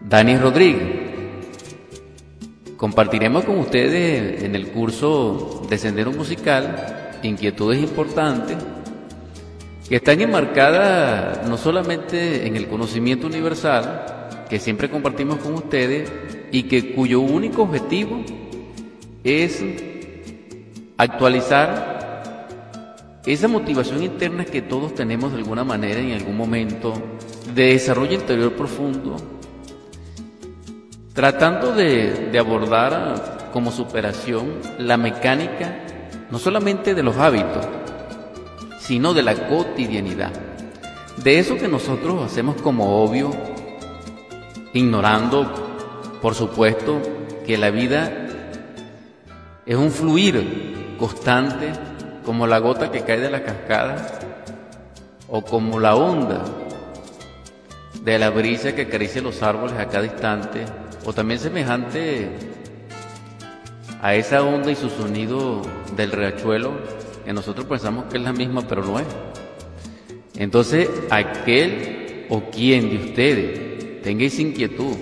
Dani Rodríguez. Compartiremos con ustedes en el curso de Sendero Musical inquietudes importantes que están enmarcadas no solamente en el conocimiento universal que siempre compartimos con ustedes y que cuyo único objetivo es actualizar esa motivación interna que todos tenemos de alguna manera en algún momento de desarrollo interior profundo, tratando de, abordar como superación la mecánica no solamente de los hábitos, sino de la cotidianidad, de eso que nosotros hacemos como obvio, ignorando, por supuesto, que la vida es un fluir constante como la gota que cae de la cascada o como la onda de la brisa que acaricia los árboles a cada instante, o también semejante a esa onda y su sonido del riachuelo, que nosotros pensamos que es la misma, pero no es. Entonces, aquel o quien de ustedes tenga esa inquietud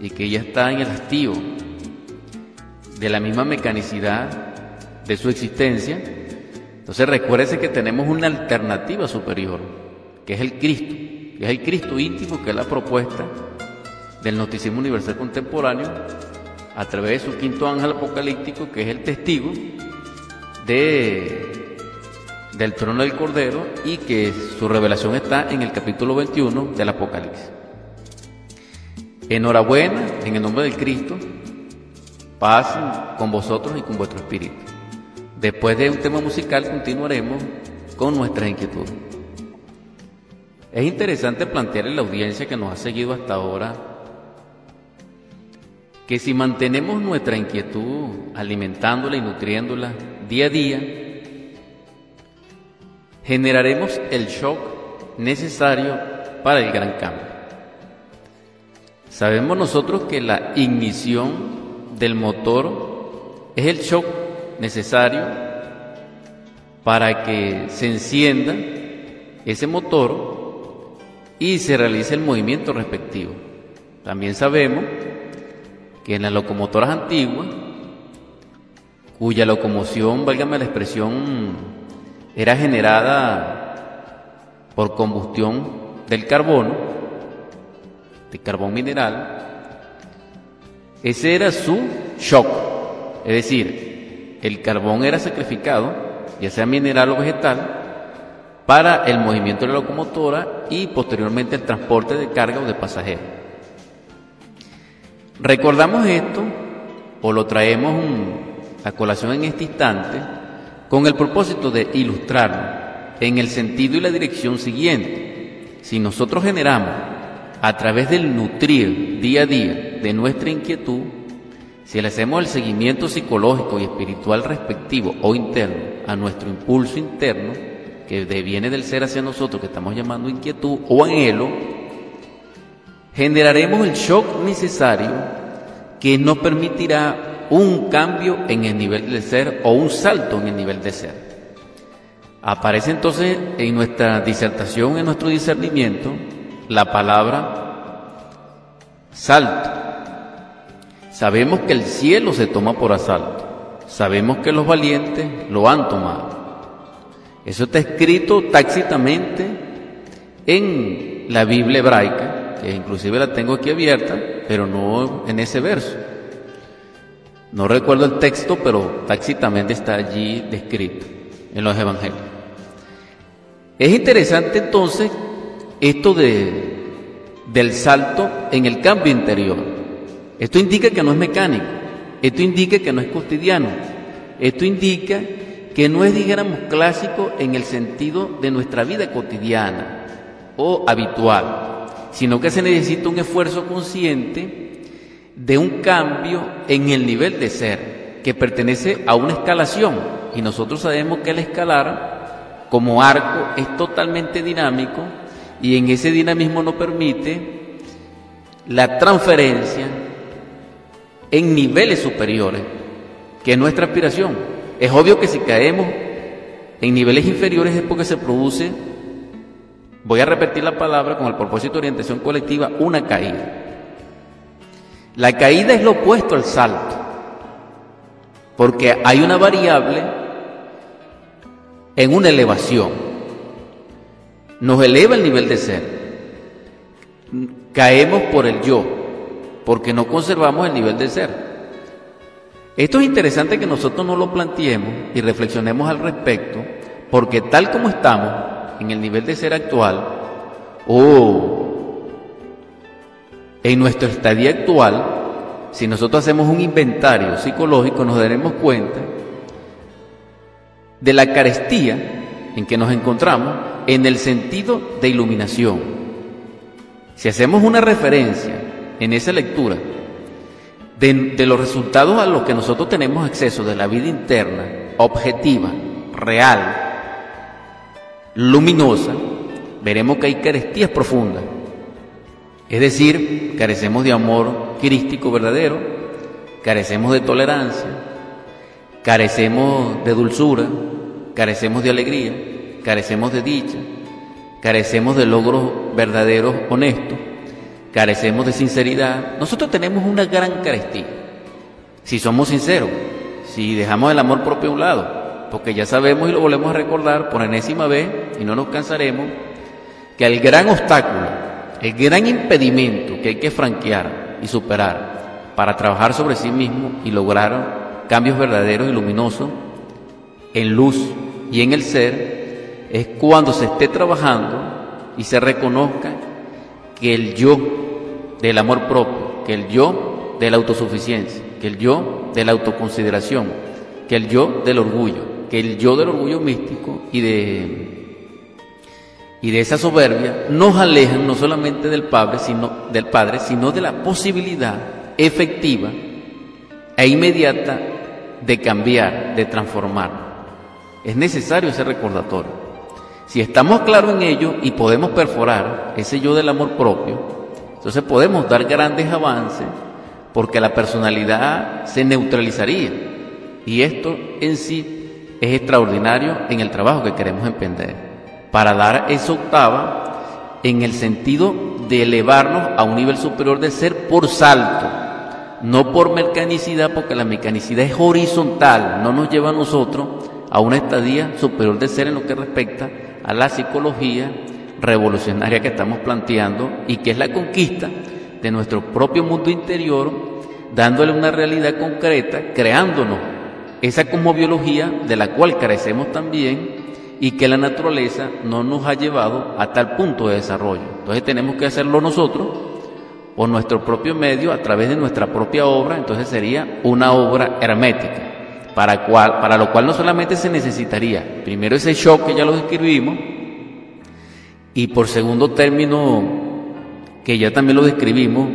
y que ya está en el hastío de la misma mecanicidad de su existencia, entonces recuérdese que tenemos una alternativa superior, que es el Cristo es el Cristo íntimo que es la propuesta del noticismo universal contemporáneo a través de su quinto ángel apocalíptico, que es el testigo de, del trono del Cordero y que su revelación está en el capítulo 21 del Apocalipsis. Enhorabuena en el nombre del Cristo, paz con vosotros y con vuestro espíritu. Después de un tema musical continuaremos con nuestras inquietudes. Es interesante plantear en la audiencia que nos ha seguido hasta ahora que si mantenemos nuestra inquietud alimentándola y nutriéndola día a día, generaremos el shock necesario para el gran cambio. Sabemos nosotros que la ignición del motor es el shock necesario para que se encienda ese motor y se realiza el movimiento respectivo. También sabemos que en las locomotoras antiguas, cuya locomoción, válgame la expresión, era generada por combustión del carbono, de carbón mineral, ese era su shock. Es decir, el carbón era sacrificado, ya sea mineral o vegetal, para el movimiento de la locomotora y posteriormente el transporte de carga o de pasajeros. Recordamos esto o lo traemos a colación en este instante con el propósito de ilustrarlo en el sentido y la dirección siguiente. Si nosotros generamos a través del nutrir día a día de nuestra inquietud, si le hacemos el seguimiento psicológico y espiritual respectivo o interno a nuestro impulso interno, que deviene del ser hacia nosotros, que estamos llamando inquietud o anhelo, generaremos el shock necesario que nos permitirá un cambio en el nivel del ser o un salto en el nivel de ser. Aparece entonces en nuestra disertación, en nuestro discernimiento, la palabra salto. Sabemos que el cielo se toma por asalto. Sabemos que los valientes lo han tomado. Eso está escrito tácitamente en la Biblia hebraica, que inclusive la tengo aquí abierta, pero no en ese verso. No recuerdo el texto, pero tácitamente está allí descrito en los evangelios. Es interesante entonces esto de, del salto en el cambio interior. Esto indica que no es mecánico, esto indica que no es cotidiano, esto indica que no es, dijéramos, clásico en el sentido de nuestra vida cotidiana o habitual, sino que se necesita un esfuerzo consciente de un cambio en el nivel de ser, que pertenece a una escalación. Y nosotros sabemos que el escalar, como arco, es totalmente dinámico y en ese dinamismo nos permite la transferencia en niveles superiores, que es nuestra aspiración. Es obvio que si caemos en niveles inferiores es porque se produce voy a repetir la palabra con el propósito de orientación colectiva, una caída. La caída es lo opuesto al salto, porque hay una variable en una elevación. Nos eleva el nivel de ser. Caemos por el yo, porque no conservamos el nivel de ser. Esto es interesante que nosotros no lo planteemos y reflexionemos al respecto, porque tal como estamos en el nivel de ser actual, o en nuestro estadía actual, si nosotros hacemos un inventario psicológico, nos daremos cuenta de la carestía en que nos encontramos en el sentido de iluminación. Si hacemos una referencia en esa lectura de, los resultados a los que nosotros tenemos acceso de la vida interna, objetiva, real, luminosa, veremos que hay carestías profundas. Es decir, carecemos de amor crístico verdadero, carecemos de tolerancia, carecemos de dulzura, carecemos de alegría, carecemos de dicha, carecemos de logros verdaderos honestos, carecemos de sinceridad. Nosotros tenemos una gran carestía. Si somos sinceros, si dejamos el amor propio a un lado, porque ya sabemos y lo volvemos a recordar por enésima vez y no nos cansaremos, que el gran obstáculo, el gran impedimento que hay que franquear y superar para trabajar sobre sí mismo y lograr cambios verdaderos y luminosos en luz y en el ser, es cuando se esté trabajando y se reconozca que el yo del amor propio, que el yo de la autosuficiencia, que el yo de la autoconsideración, que el yo del orgullo, que el yo del orgullo místico y de y de esa soberbia nos alejan no solamente del Padre, sino del Padre, sino de la posibilidad efectiva e inmediata de cambiar, de transformar. Es necesario ese recordatorio. Si estamos claros en ello y podemos perforar ese yo del amor propio, entonces podemos dar grandes avances porque la personalidad se neutralizaría. Y esto en sí es extraordinario en el trabajo que queremos emprender, para dar esa octava en el sentido de elevarnos a un nivel superior de ser por salto, no por mecanicidad, porque la mecanicidad es horizontal, no nos lleva a nosotros a una estadía superior de ser en lo que respecta a la psicología revolucionaria que estamos planteando y que es la conquista de nuestro propio mundo interior, dándole una realidad concreta, creándonos esa cosmobiología de la cual carecemos también y que la naturaleza no nos ha llevado a tal punto de desarrollo. Entonces tenemos que hacerlo nosotros por nuestro propio medio, a través de nuestra propia obra, entonces sería una obra hermética para, para lo cual no solamente se necesitaría primero ese shock que ya lo describimos, y por segundo término, que ya también lo describimos,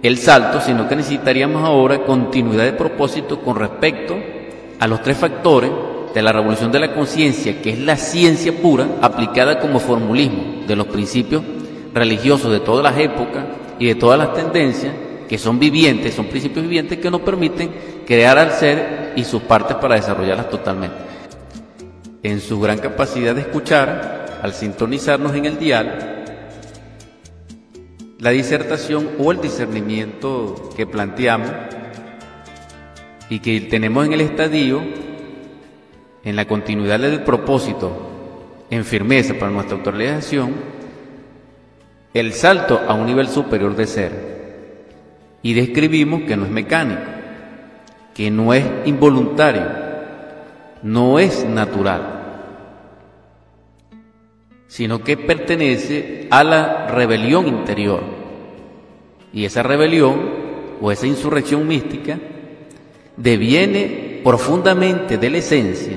el salto, sino que necesitaríamos ahora continuidad de propósito con respecto a los tres factores de la revolución de la conciencia, que es la ciencia pura aplicada como formulismo de los principios religiosos de todas las épocas y de todas las tendencias, que son vivientes, son principios vivientes que nos permiten crear al ser y sus partes para desarrollarlas totalmente. En su gran capacidad de escuchar, al sintonizarnos en el dial, la disertación o el discernimiento que planteamos y que tenemos en el estadio, en la continuidad del propósito, en firmeza para nuestra autorización, el salto a un nivel superior de ser. Y describimos que no es mecánico, que no es involuntario, no es natural, sino que pertenece a la rebelión interior. Y esa rebelión o esa insurrección mística deviene profundamente de la esencia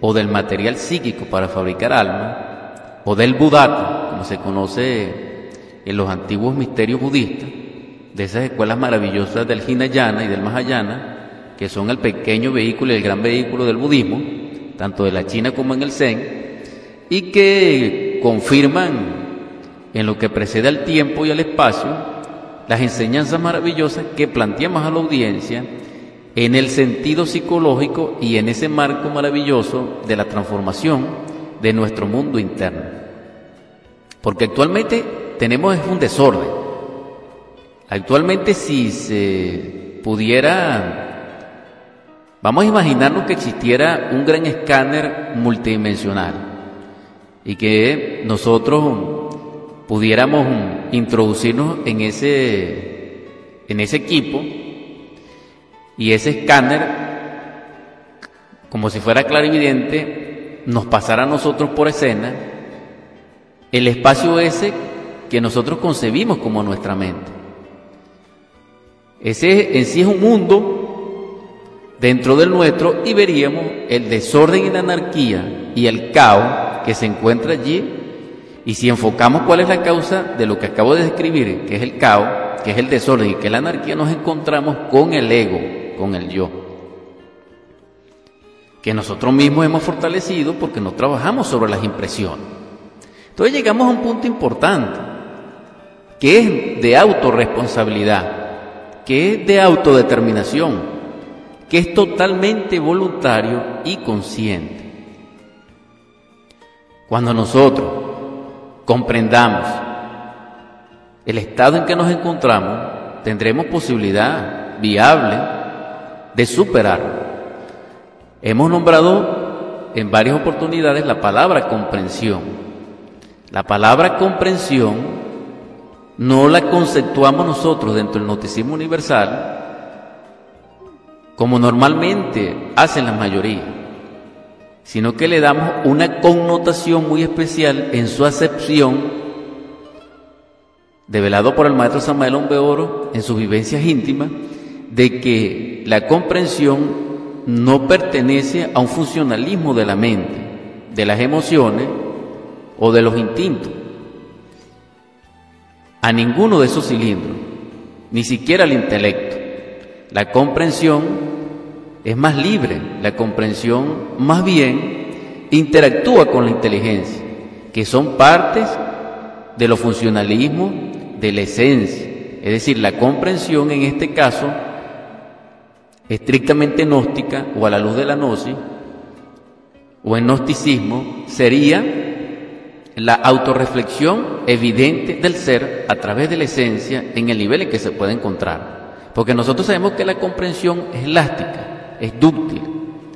o del material psíquico para fabricar alma, o del budato, como se conoce en los antiguos misterios budistas, de esas escuelas maravillosas del Hinayana y del Mahayana, que son el pequeño vehículo y el gran vehículo del budismo, tanto de la China como en el Zen, y que confirman en lo que precede al tiempo y al espacio las enseñanzas maravillosas que planteamos a la audiencia en el sentido psicológico y en ese marco maravilloso de la transformación de nuestro mundo interno. Porque actualmente tenemos un desorden. Actualmente si se pudiera, vamos a imaginarnos que existiera un gran escáner multidimensional y que nosotros pudiéramos introducirnos en ese, en ese equipo y ese escáner, como si fuera clarividente, nos pasara a nosotros por escena el espacio ese que nosotros concebimos como nuestra mente. Ese en sí es un mundo dentro del nuestro y veríamos el desorden y la anarquía y el caos que se encuentra allí. Y si enfocamos cuál es la causa de lo que acabo de describir, que es el caos, que es el desorden y que es la anarquía, nos encontramos con el ego, con el yo. Que nosotros mismos hemos fortalecido porque no trabajamos sobre las impresiones. Entonces llegamos a un punto importante, que es de autorresponsabilidad, que es de autodeterminación, que es totalmente voluntario y consciente. Cuando nosotros comprendamos el estado en que nos encontramos, tendremos posibilidad viable de superar. Hemos nombrado en varias oportunidades la palabra comprensión. La palabra comprensión no la conceptuamos nosotros dentro del noticismo universal como normalmente hacen la mayoría, sino que le damos una connotación muy especial en su acepción, develado por el maestro Samuel Oro en sus vivencias íntimas, de que la comprensión no pertenece a un funcionalismo de la mente, de las emociones, o de los instintos. A ninguno de esos cilindros, ni siquiera al intelecto. La comprensión es más libre, la comprensión más bien interactúa con la inteligencia, que son partes de los funcionalismos de la esencia. Es decir, la comprensión en este caso, estrictamente gnóstica o a la luz de la gnosis, o en gnosticismo, sería la autorreflexión evidente del ser a través de la esencia en el nivel en que se puede encontrar. Porque nosotros sabemos que la comprensión es elástica, es dúctil,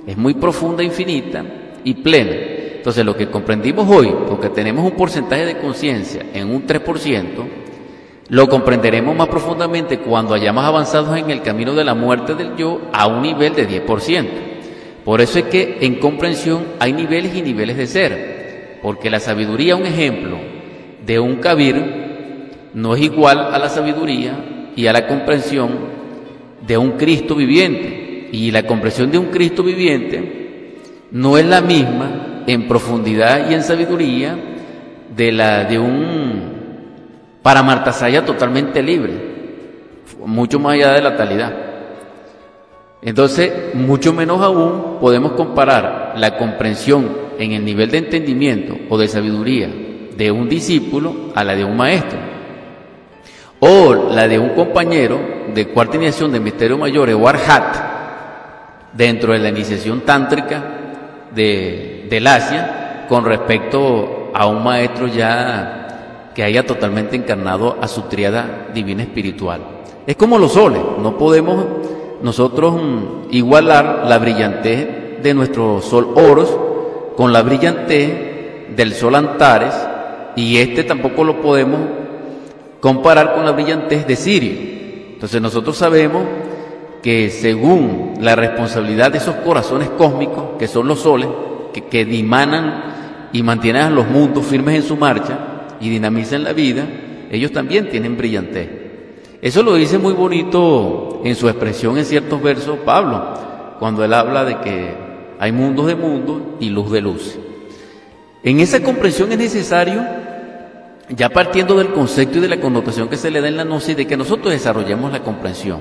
es muy profunda, infinita y plena. Entonces lo que comprendimos hoy, porque tenemos un porcentaje de conciencia en un 3%, lo comprenderemos más profundamente cuando hayamos avanzado en el camino de la muerte del yo a un nivel de 10%. Por eso es que en comprensión hay niveles y niveles de ser. Porque la sabiduría, un ejemplo de un cabir, no es igual a la sabiduría y a la comprensión de un Cristo viviente. Y la comprensión de un Cristo viviente no es la misma en profundidad y en sabiduría de la de un Paramartasaya totalmente libre, mucho más allá de la talidad. Entonces, mucho menos aún podemos comparar la comprensión en el nivel de entendimiento o de sabiduría de un discípulo a la de un maestro, o la de un compañero de cuarta iniciación de misterio mayor o dentro de la iniciación tántrica de, del Asia, con respecto a un maestro ya que haya totalmente encarnado a su triada divina espiritual. Es como los soles, no podemos nosotros mm, igualar la brillantez de nuestro sol oros con la brillantez del sol Antares y este tampoco lo podemos comparar con la brillantez de Sirio. Entonces nosotros sabemos que según la responsabilidad de esos corazones cósmicos, que son los soles, que, que dimanan y mantienen a los mundos firmes en su marcha y dinamizan la vida, ellos también tienen brillantez. Eso lo dice muy bonito en su expresión en ciertos versos Pablo, cuando él habla de que hay mundos de mundo y luz de luz. En esa comprensión es necesario, ya partiendo del concepto y de la connotación que se le da en la gnosis, de que nosotros desarrollemos la comprensión.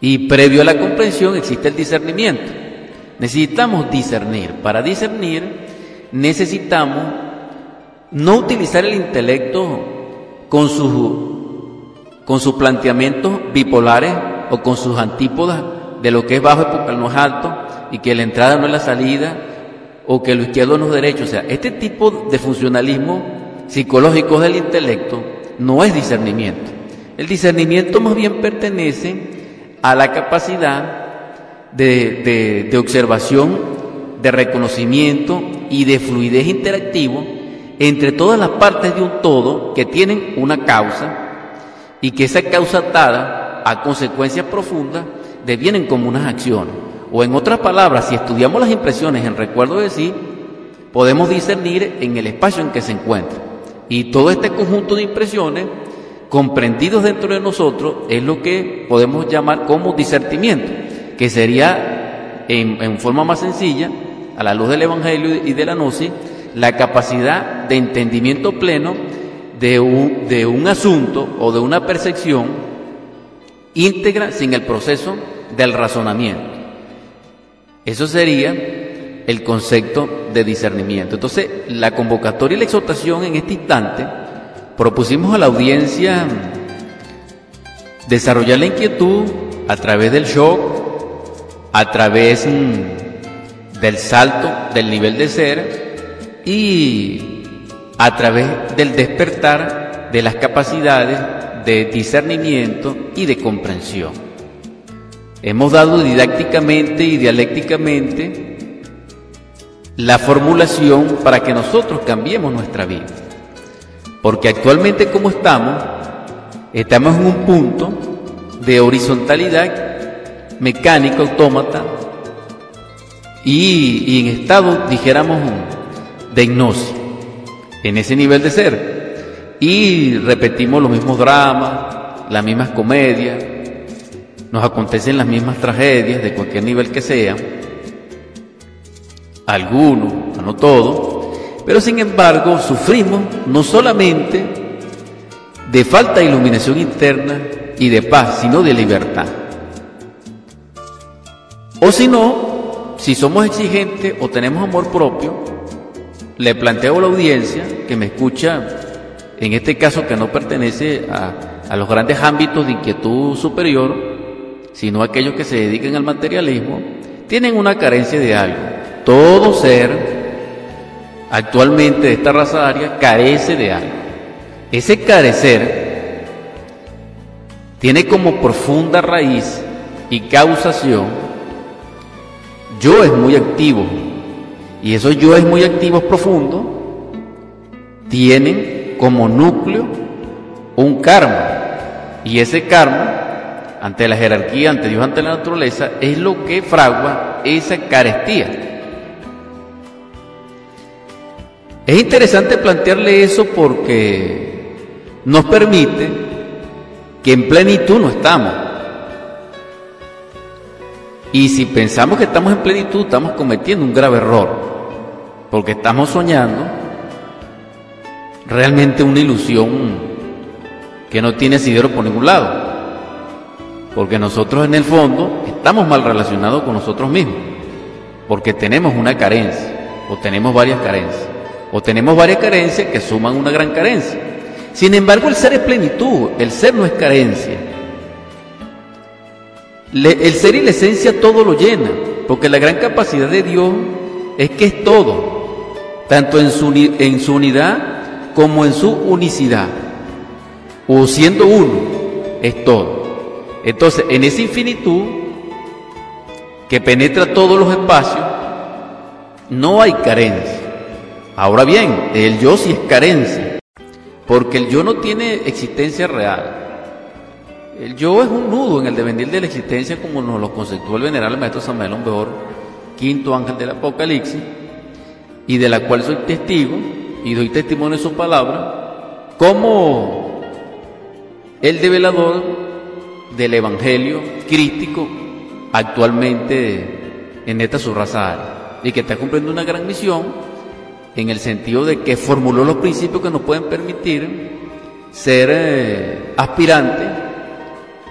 Y previo a la comprensión existe el discernimiento. Necesitamos discernir. Para discernir necesitamos no utilizar el intelecto con sus, con sus planteamientos bipolares o con sus antípodas de lo que es bajo y no es alto, y que la entrada no es la salida o que lo izquierdo no es derecho. O sea, este tipo de funcionalismo psicológicos del intelecto no es discernimiento. El discernimiento más bien pertenece a la capacidad de, observación, de reconocimiento y de fluidez interactivo entre todas las partes de un todo que tienen una causa y que esa causa atada a consecuencias profundas devienen como unas acciones. O en otras palabras, si estudiamos las impresiones en recuerdo de sí, podemos discernir en el espacio en que se encuentra. Y todo este conjunto de impresiones comprendidos dentro de nosotros es lo que podemos llamar como discernimiento, que sería en, forma más sencilla, a la luz del Evangelio y de la Gnosis, la capacidad de entendimiento pleno de un, de un asunto o de una percepción íntegra sin el proceso del razonamiento. Eso sería el concepto de discernimiento. Entonces, la convocatoria y la exhortación en este instante propusimos a la audiencia desarrollar la inquietud a través del shock, a través mm, del salto del nivel de ser y a través del despertar de las capacidades de discernimiento y de comprensión. Hemos dado didácticamente y dialécticamente la formulación para que nosotros cambiemos nuestra vida. Porque actualmente como estamos, estamos en un punto de horizontalidad mecánica, autómata, y, en estado, dijéramos, de hipnosis, en ese nivel de ser. Y repetimos los mismos dramas, las mismas comedias, nos acontecen las mismas tragedias de cualquier nivel que sea, algunos, no todos, pero sin embargo, sufrimos no solamente de falta de iluminación interna y de paz, sino de libertad. O si no, si somos exigentes o tenemos amor propio, le planteo a la audiencia que me escucha, en este caso que no pertenece a, a los grandes ámbitos de inquietud superior, sino aquellos que se dedican al materialismo, tienen una carencia de algo. Todo ser actualmente esta raza aria carece de algo. Ese carecer tiene como profunda raíz y causación yo es muy activo y esos yo es muy activos profundos tienen como núcleo un karma y ese karma ante la jerarquía, ante Dios, ante la naturaleza es lo que fragua esa carestía Es interesante plantearle eso porque nos permite que en plenitud no estamos. Y si pensamos que estamos en plenitud, estamos cometiendo un grave error, porque estamos soñando realmente una ilusión que no tiene asidero por ningún lado, porque nosotros en el fondo estamos mal relacionados con nosotros mismos, porque tenemos una carencia o tenemos varias carencias o tenemos varias carencias que suman una gran carencia. Sin embargo, el ser es plenitud, el ser no es carencia. el ser y la esencia todo lo llena, porque la gran capacidad de Dios es que es todo, tanto en su, en su unidad como en su unicidad, o siendo uno, es todo. Entonces, en esa infinitud que penetra todos los espacios, no hay carencia. Ahora bien, el yo sí es carencia, porque el yo no tiene existencia real. El yo es un nudo en el devenir de la existencia como nos lo conceptuó el venerable maestro Samuel Beor, quinto ángel del Apocalipsis, y de la cual soy testigo y doy testimonio de su palabra, como el develador del Evangelio crístico actualmente en esta su raza y que está cumpliendo una gran misión en el sentido de que formuló los principios que nos pueden permitir ser eh, aspirantes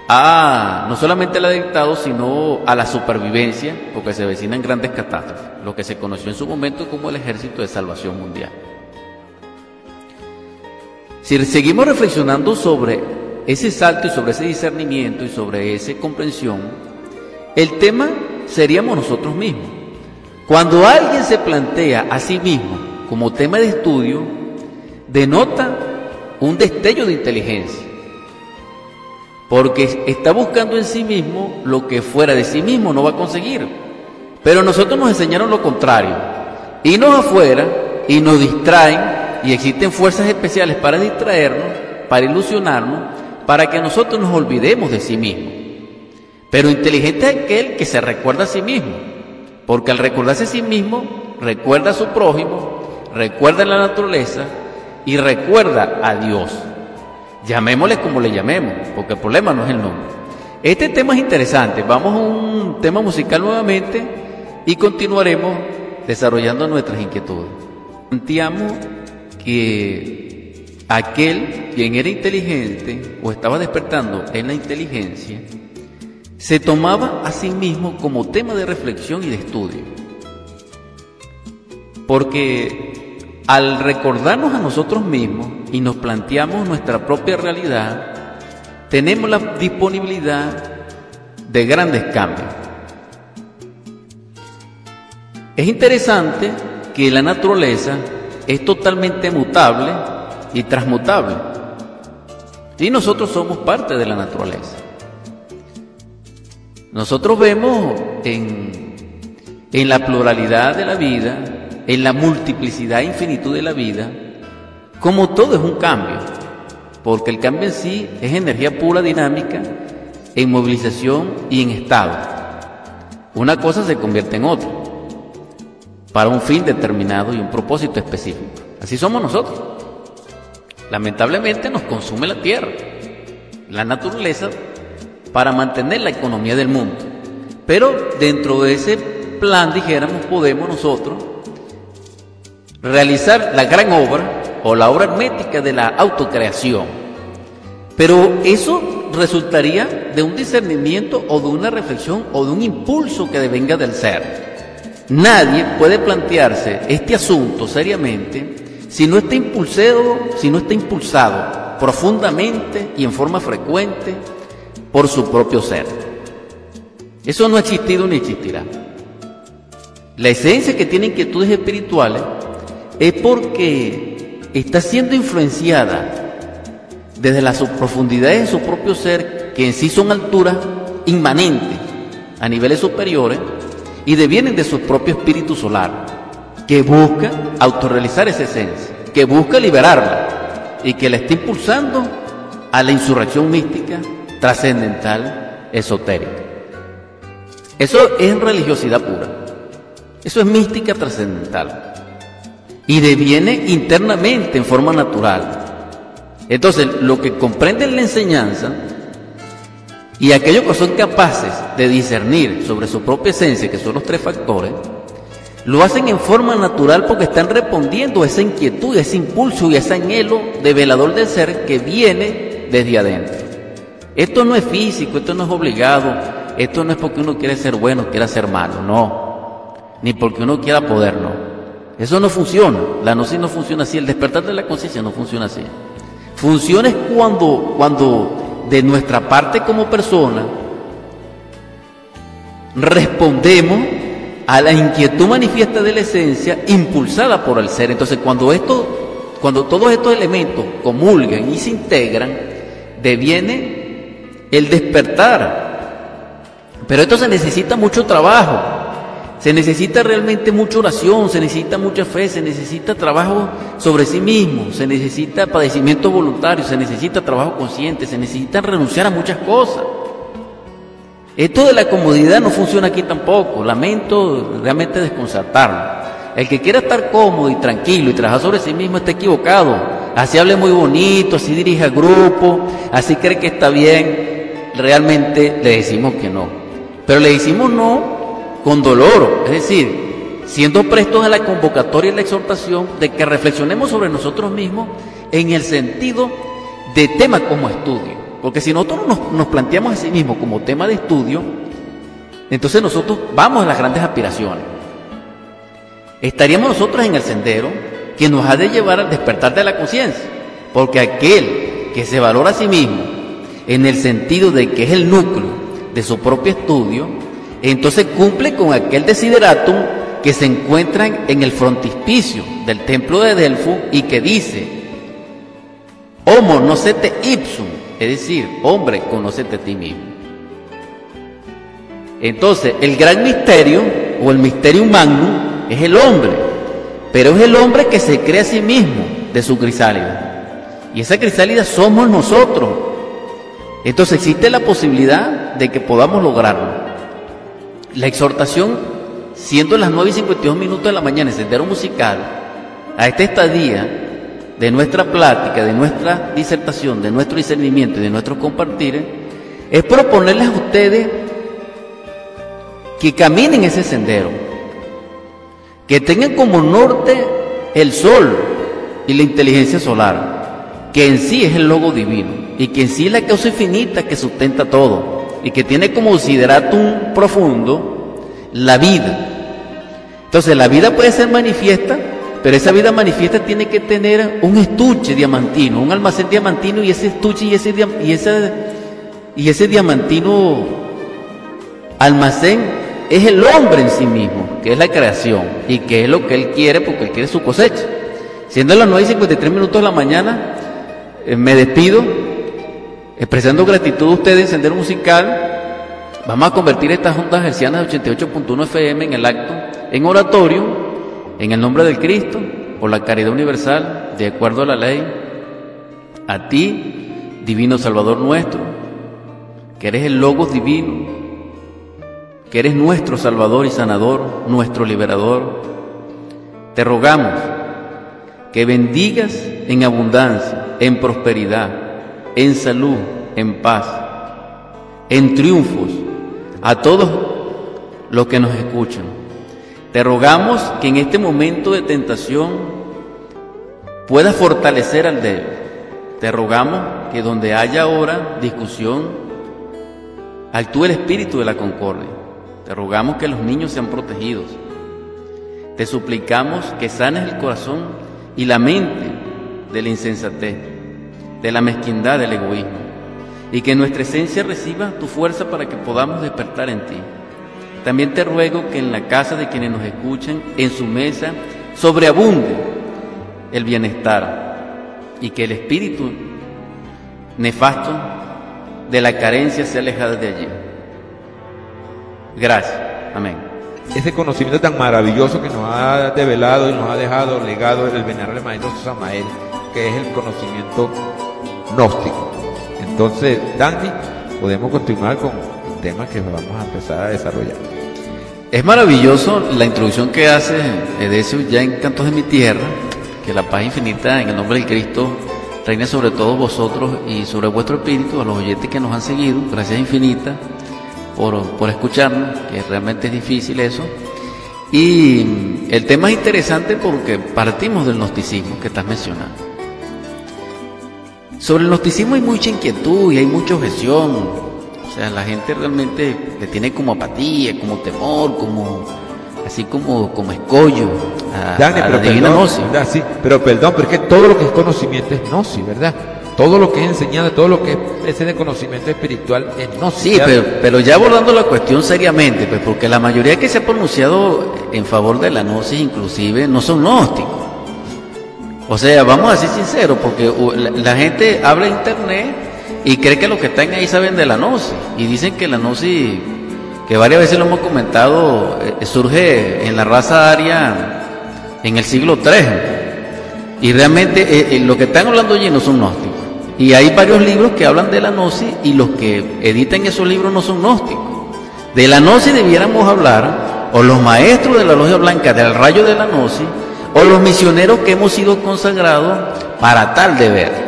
a no solamente la dictado, sino a la supervivencia, porque se vecinan grandes catástrofes, lo que se conoció en su momento como el ejército de salvación mundial. Si seguimos reflexionando sobre ese salto y sobre ese discernimiento y sobre esa comprensión, el tema seríamos nosotros mismos. Cuando alguien se plantea a sí mismo como tema de estudio denota un destello de inteligencia, porque está buscando en sí mismo lo que fuera de sí mismo no va a conseguir. Pero nosotros nos enseñaron lo contrario, irnos afuera y nos distraen y existen fuerzas especiales para distraernos, para ilusionarnos, para que nosotros nos olvidemos de sí mismos. Pero inteligente es aquel que se recuerda a sí mismo, porque al recordarse a sí mismo, recuerda a su prójimo, recuerda a la naturaleza y recuerda a Dios. Llamémosle como le llamemos, porque el problema no es el nombre. Este tema es interesante. Vamos a un tema musical nuevamente y continuaremos desarrollando nuestras inquietudes. Planteamos que aquel quien era inteligente o estaba despertando en la inteligencia, se tomaba a sí mismo como tema de reflexión y de estudio. Porque al recordarnos a nosotros mismos y nos planteamos nuestra propia realidad, tenemos la disponibilidad de grandes cambios. Es interesante que la naturaleza es totalmente mutable y transmutable. Y nosotros somos parte de la naturaleza. Nosotros vemos en, en la pluralidad de la vida, en la multiplicidad e infinitud de la vida, como todo es un cambio, porque el cambio en sí es energía pura dinámica, en movilización y en estado. Una cosa se convierte en otra para un fin determinado y un propósito específico. Así somos nosotros. Lamentablemente nos consume la tierra, la naturaleza, para mantener la economía del mundo. Pero dentro de ese plan, dijéramos, podemos nosotros realizar la gran obra o la obra hermética de la autocreación. Pero eso resultaría de un discernimiento o de una reflexión o de un impulso que devenga del ser. Nadie puede plantearse este asunto seriamente si no está impulsado, si no está impulsado profundamente y en forma frecuente por su propio ser. Eso no ha existido ni existirá. La esencia que tiene inquietudes espirituales es porque está siendo influenciada desde las profundidades de su propio ser, que en sí son alturas inmanentes a niveles superiores, y devienen de su propio espíritu solar, que busca autorrealizar esa esencia, que busca liberarla y que la está impulsando a la insurrección mística, trascendental, esotérica. Eso es religiosidad pura. Eso es mística trascendental. Y deviene internamente en forma natural. Entonces, lo que comprenden la enseñanza y aquellos que son capaces de discernir sobre su propia esencia, que son los tres factores, lo hacen en forma natural porque están respondiendo a esa inquietud, a ese impulso y a ese anhelo de velador del ser que viene desde adentro. Esto no es físico, esto no es obligado, esto no es porque uno quiere ser bueno, quiera ser malo, no. Ni porque uno quiera poder, no. Eso no funciona. La noción no funciona así. El despertar de la conciencia no funciona así. Funciona es cuando, cuando de nuestra parte como persona, respondemos a la inquietud manifiesta de la esencia impulsada por el ser. Entonces, cuando esto, cuando todos estos elementos comulgan y se integran, deviene el despertar. Pero esto se necesita mucho trabajo. Se necesita realmente mucha oración, se necesita mucha fe, se necesita trabajo sobre sí mismo, se necesita padecimiento voluntario, se necesita trabajo consciente, se necesita renunciar a muchas cosas. Esto de la comodidad no funciona aquí tampoco, lamento realmente desconcertarlo. El que quiera estar cómodo y tranquilo y trabajar sobre sí mismo está equivocado. Así hable muy bonito, así dirige al grupo, así cree que está bien. Realmente le decimos que no. Pero le decimos no con dolor, es decir, siendo prestos a la convocatoria y la exhortación de que reflexionemos sobre nosotros mismos en el sentido de tema como estudio. Porque si nosotros nos, planteamos a sí mismos como tema de estudio, entonces nosotros vamos a las grandes aspiraciones. Estaríamos nosotros en el sendero que nos ha de llevar al despertar de la conciencia. Porque aquel que se valora a sí mismo en el sentido de que es el núcleo de su propio estudio, entonces cumple con aquel desideratum que se encuentra en el frontispicio del templo de Delfo y que dice, Homo nocete ipsum, es decir, hombre, conocete a ti mismo. Entonces, el gran misterio o el misterio humano es el hombre, pero es el hombre que se cree a sí mismo de su crisálida. Y esa crisálida somos nosotros. Entonces existe la posibilidad de que podamos lograrlo. La exhortación, siendo las 9 y 52 minutos de la mañana en Sendero Musical, a esta estadía de nuestra plática, de nuestra disertación, de nuestro discernimiento y de nuestro compartir, es proponerles a ustedes que caminen ese sendero, que tengan como norte el sol y la inteligencia solar, que en sí es el logo divino y que en sí es la causa infinita que sustenta todo y que tiene como un profundo la vida. Entonces la vida puede ser manifiesta pero esa vida manifiesta tiene que tener un estuche diamantino, un almacén diamantino y ese estuche y ese, y ese, y ese diamantino almacén es el hombre en sí mismo, que es la creación y que es lo que él quiere porque él quiere su cosecha. Siendo las 9 y 53 minutos de la mañana, eh, me despido expresando gratitud a ustedes en Sendero Musical. Vamos a convertir estas juntas hercianas de 88.1 FM en el acto en oratorio en el nombre del Cristo, por la caridad universal, de acuerdo a la ley, a ti, divino Salvador nuestro, que eres el Logos divino, que eres nuestro Salvador y Sanador, nuestro Liberador, te rogamos que bendigas en abundancia, en prosperidad, en salud, en paz, en triunfos a todos los que nos escuchan te rogamos que en este momento de tentación puedas fortalecer al débil. Te rogamos que donde haya ahora discusión, actúe el espíritu de la concordia. Te rogamos que los niños sean protegidos. Te suplicamos que sanes el corazón y la mente de la insensatez, de la mezquindad, del egoísmo, y que nuestra esencia reciba tu fuerza para que podamos despertar en ti. También te ruego que en la casa de quienes nos escuchan, en su mesa, sobreabunde el bienestar y que el espíritu nefasto de la carencia sea alejado de allí. Gracias. Amén. Ese conocimiento tan maravilloso que nos ha develado y nos ha dejado legado el venerable maestro Samael, que es el conocimiento gnóstico. Entonces, Dani, podemos continuar con el tema que vamos a empezar a desarrollar. Es maravilloso la introducción que hace Edesio ya en Cantos de mi Tierra, que la paz infinita en el nombre del Cristo reine sobre todos vosotros y sobre vuestro espíritu, a los oyentes que nos han seguido, gracias infinita por, por escucharnos, que realmente es difícil eso. Y el tema es interesante porque partimos del gnosticismo que estás mencionando. Sobre el gnosticismo hay mucha inquietud y hay mucha objeción, sea, la gente realmente le tiene como apatía, como temor, como así como, como escollo a, pero perdón, sí, pero perdón, porque todo lo que es conocimiento es gnosis, ¿verdad? Todo lo que es enseñado, todo lo que es ese de conocimiento espiritual es gnosis. Sí, pero, pero, ya abordando la cuestión seriamente, pues porque la mayoría que se ha pronunciado en favor de la gnosis inclusive no son gnósticos. O sea, vamos a ser sinceros, porque la, la gente habla internet y cree que los que están ahí saben de la gnosis. Y dicen que la gnosis, que varias veces lo hemos comentado, eh, surge en la raza aria en el siglo III. Y realmente eh, eh, lo que están hablando allí no son gnósticos. Y hay varios libros que hablan de la gnosis y los que editan esos libros no son gnósticos. De la gnosis debiéramos hablar, o los maestros de la logia blanca del rayo de la gnosis, o los misioneros que hemos sido consagrados para tal deber.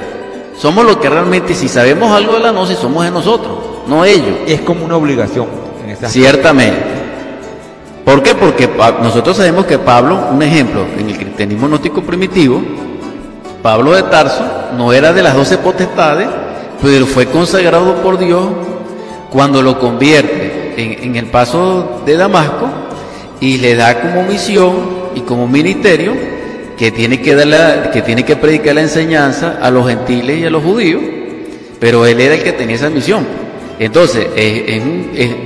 Somos los que realmente, si sabemos algo de la gnosis, somos de nosotros, no ellos. Es como una obligación. Ciertamente. ¿Por qué? Porque nosotros sabemos que Pablo, un ejemplo, en el cristianismo gnóstico primitivo, Pablo de Tarso no era de las doce potestades, pero fue consagrado por Dios cuando lo convierte en, en el paso de Damasco y le da como misión y como ministerio que tiene que, dar que tiene que predicar la enseñanza a los gentiles y a los judíos, pero él era el que tenía esa misión. Entonces,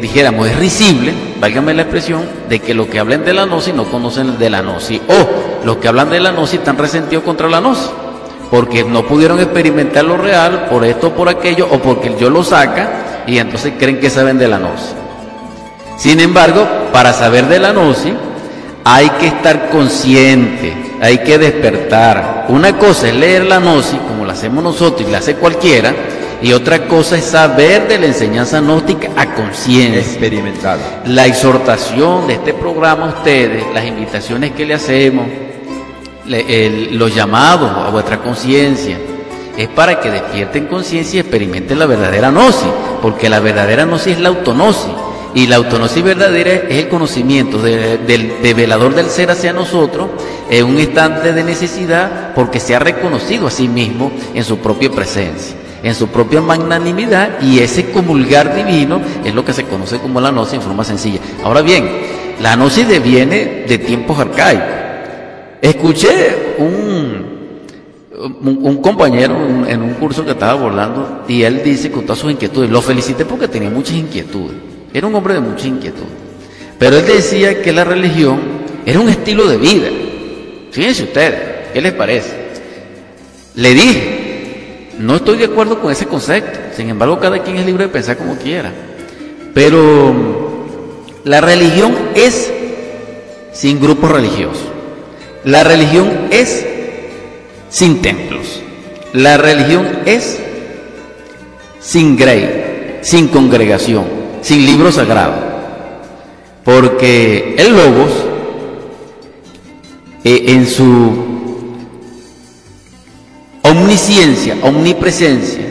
dijéramos, es risible, válgame la expresión, de que los que hablen de la gnosis no conocen de la gnosis, o los que hablan de la gnosis están resentidos contra la gnosis, porque no pudieron experimentar lo real por esto o por aquello, o porque el yo lo saca y entonces creen que saben de la gnosis. Sin embargo, para saber de la gnosis hay que estar consciente, hay que despertar. Una cosa es leer la gnosis, como la hacemos nosotros y la hace cualquiera, y otra cosa es saber de la enseñanza gnóstica a conciencia. Experimentar. La exhortación de este programa a ustedes, las invitaciones que le hacemos, los llamados a vuestra conciencia, es para que despierten conciencia y experimenten la verdadera gnosis, porque la verdadera gnosis es la autonosis. Y la autonosis verdadera es el conocimiento del develador del ser hacia nosotros en un instante de necesidad porque se ha reconocido a sí mismo en su propia presencia, en su propia magnanimidad y ese comulgar divino es lo que se conoce como la gnosis en forma sencilla. Ahora bien, la gnosis deviene de tiempos arcaicos. Escuché un, un, compañero en un curso que estaba abordando y él dice con todas sus inquietudes, lo felicité porque tenía muchas inquietudes, era un hombre de mucha inquietud, pero él decía que la religión era un estilo de vida. Fíjense ustedes, ¿qué les parece? Le dije, no estoy de acuerdo con ese concepto, sin embargo cada quien es libre de pensar como quiera, pero la religión es sin grupos religiosos. La religión es sin templos. La religión es sin grey, sin congregación, sin libro sagrado. Porque el Logos, eh, en su omnisciencia, omnipresencia,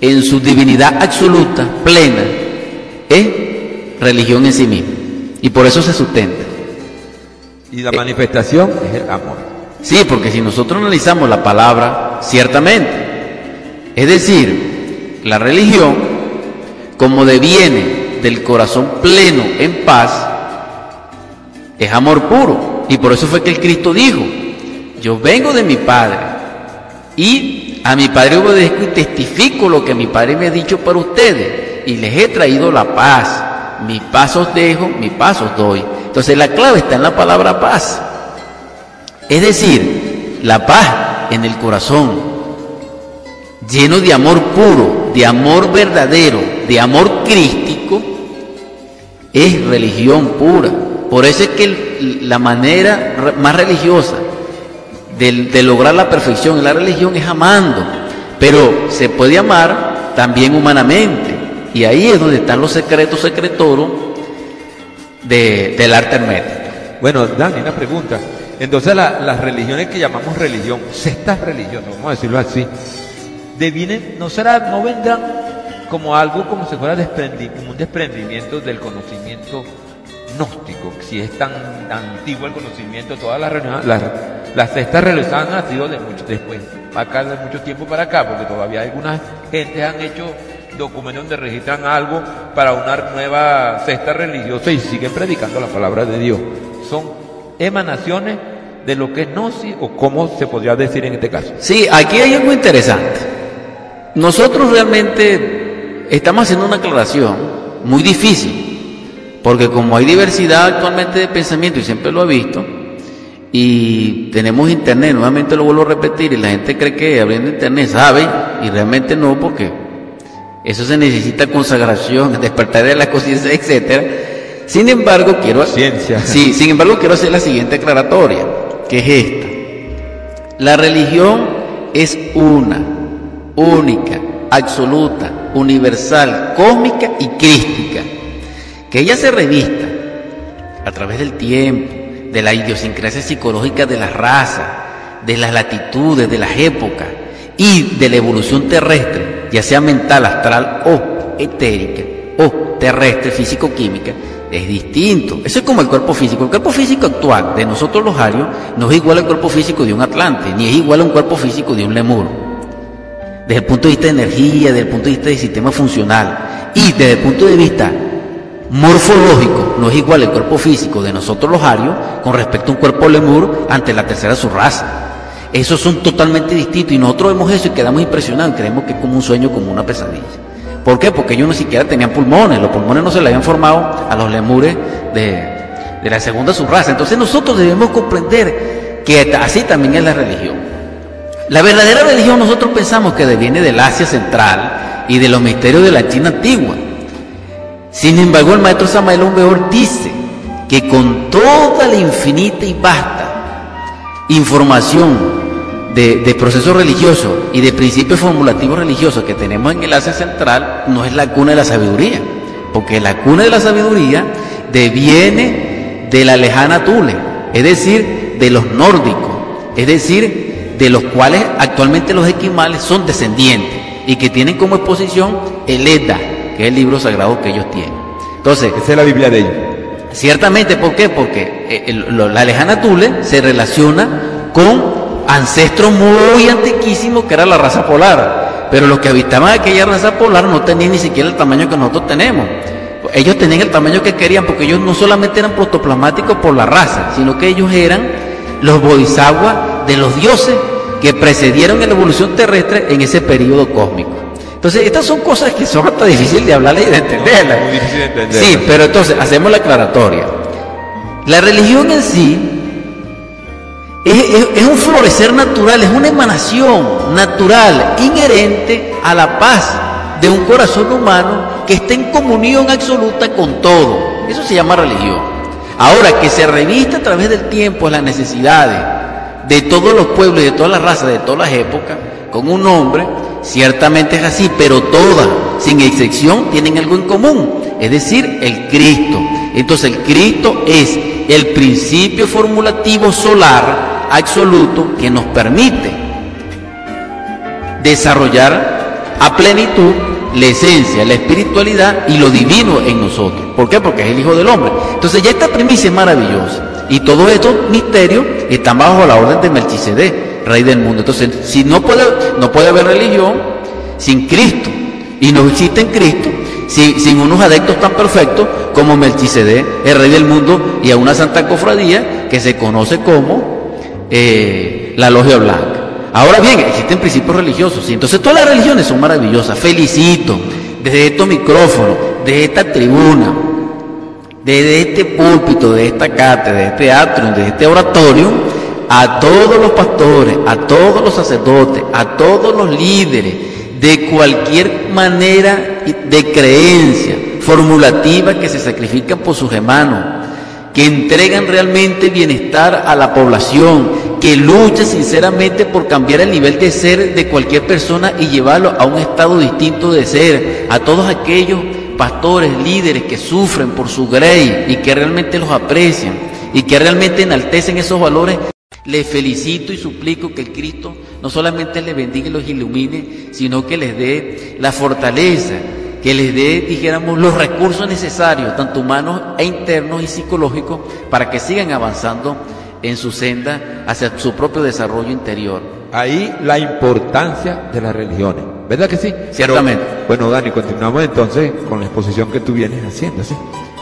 en su divinidad absoluta, plena, es religión en sí misma. Y por eso se sustenta. Y la manifestación es el amor. Sí, porque si nosotros analizamos la palabra, ciertamente, es decir, la religión, como deviene del corazón pleno en paz, es amor puro. Y por eso fue que el Cristo dijo, yo vengo de mi Padre y a mi Padre obedezco y testifico lo que mi Padre me ha dicho para ustedes y les he traído la paz. Mi paz os dejo, mi paz os doy. Entonces la clave está en la palabra paz. Es decir, la paz en el corazón, lleno de amor puro, de amor verdadero, de amor crístico, es religión pura. Por eso es que la manera más religiosa de, lograr la perfección en la religión es amando. Pero se puede amar también humanamente. Y ahí es donde están los secretos secretoros del arte hermético. Bueno, Dani, una pregunta. Entonces las religiones que llamamos religión, sextas religiones, vamos a decirlo así, devienen, no será, no vendrán como algo como si fuera un desprendimiento del conocimiento gnóstico, si es tan, antiguo el conocimiento, todas las religiones, las, las sextas religiones han nacido de mucho después, acá de mucho tiempo para acá, porque todavía algunas gentes han hecho documentos donde registran algo para una nueva cesta religiosa y siguen predicando la palabra de Dios. Son emanaciones de lo que es gnosis o cómo se podría decir en este caso. Sí, aquí hay algo interesante. Nosotros realmente estamos haciendo una aclaración muy difícil, porque como hay diversidad actualmente de pensamiento y siempre lo he visto, y tenemos internet, nuevamente lo vuelvo a repetir, y la gente cree que abriendo internet sabe, y realmente no, porque eso se necesita consagración, despertar de la conciencia, etcétera. Sin embargo, quiero Ciencia. Sí, sin embargo, quiero hacer la siguiente aclaratoria, que es esta. La religión es una, única, absoluta, universal, cósmica y crística. Que ella se revista a través del tiempo, de la idiosincrasia psicológica de la raza, de las latitudes, de las épocas y de la evolución terrestre ya sea mental, astral o etérica, o terrestre, físico-química, es distinto. Eso es como el cuerpo físico. El cuerpo físico actual de nosotros los arios no es igual al cuerpo físico de un atlante, ni es igual a un cuerpo físico de un lemur. Desde el punto de vista de energía, desde el punto de vista del sistema funcional y desde el punto de vista morfológico, no es igual el cuerpo físico de nosotros los arios con respecto a un cuerpo lemur ante la tercera subraza. Esos son totalmente distintos y nosotros vemos eso y quedamos impresionados, creemos que es como un sueño, como una pesadilla. ¿Por qué? Porque ellos no siquiera tenían pulmones, los pulmones no se le habían formado a los lemures de, la segunda subraza. Entonces nosotros debemos comprender que así también es la religión. La verdadera religión nosotros pensamos que viene del Asia Central y de los misterios de la China antigua. Sin embargo, el maestro Samael Umbeor dice que con toda la infinita y vasta información de, de procesos religiosos y de principios formulativos religiosos que tenemos en el Asia Central, no es la cuna de la sabiduría, porque la cuna de la sabiduría deviene de la lejana Tule, es decir, de los nórdicos, es decir, de los cuales actualmente los esquimales son descendientes y que tienen como exposición el Edda, que es el libro sagrado que ellos tienen. Entonces, esa es la Biblia de ellos. Ciertamente, ¿por qué? Porque eh, la lejana Tule se relaciona con ancestros muy antiquísimos que era la raza polar. Pero los que habitaban aquella raza polar no tenían ni siquiera el tamaño que nosotros tenemos. Ellos tenían el tamaño que querían porque ellos no solamente eran protoplasmáticos por la raza, sino que ellos eran los bodhisattvas de los dioses que precedieron en la evolución terrestre en ese periodo cósmico. Entonces, estas son cosas que son hasta difíciles de hablar y de entenderlas. Sí, pero entonces, hacemos la aclaratoria. La religión en sí es, un florecer natural, es una emanación natural, inherente a la paz de un corazón humano que está en comunión absoluta con todo. Eso se llama religión. Ahora, que se reviste a través del tiempo las necesidades de todos los pueblos y de todas las razas, de todas las épocas, con un nombre, ciertamente es así, pero todas, sin excepción, tienen algo en común, es decir, el Cristo. Entonces el Cristo es el principio formulativo solar absoluto que nos permite desarrollar a plenitud la esencia, la espiritualidad y lo divino en nosotros. ¿Por qué? Porque es el Hijo del Hombre. Entonces ya esta primicia es maravillosa. Y todos estos misterios están bajo la orden de Melchizedek, Rey del mundo. Entonces, si no puede, no puede haber religión sin Cristo. Y no existe en Cristo sin, unos adeptos tan perfectos como Melchizedek, el Rey del mundo, y a una santa cofradía que se conoce como eh, la Logia Blanca. Ahora bien, existen principios religiosos, entonces todas las religiones son maravillosas. Felicito desde estos micrófonos, de esta tribuna, desde este púlpito, de esta cátedra, de este atrium, de este oratorio, a todos los pastores, a todos los sacerdotes, a todos los líderes de cualquier manera de creencia formulativa que se sacrifican por sus hermanos, que entregan realmente bienestar a la población, que lucha sinceramente por cambiar el nivel de ser de cualquier persona y llevarlo a un estado distinto de ser, a todos aquellos pastores, líderes que sufren por su grey y que realmente los aprecian y que realmente enaltecen esos valores, les felicito y suplico que el Cristo no solamente les bendiga y los ilumine, sino que les dé la fortaleza, que les dé, dijéramos, los recursos necesarios, tanto humanos e internos y psicológicos, para que sigan avanzando en su senda hacia su propio desarrollo interior. Ahí la importancia de las religiones, ¿verdad que sí? Ciertamente. bueno, Dani, continuamos entonces con la exposición que tú vienes haciendo, ¿sí?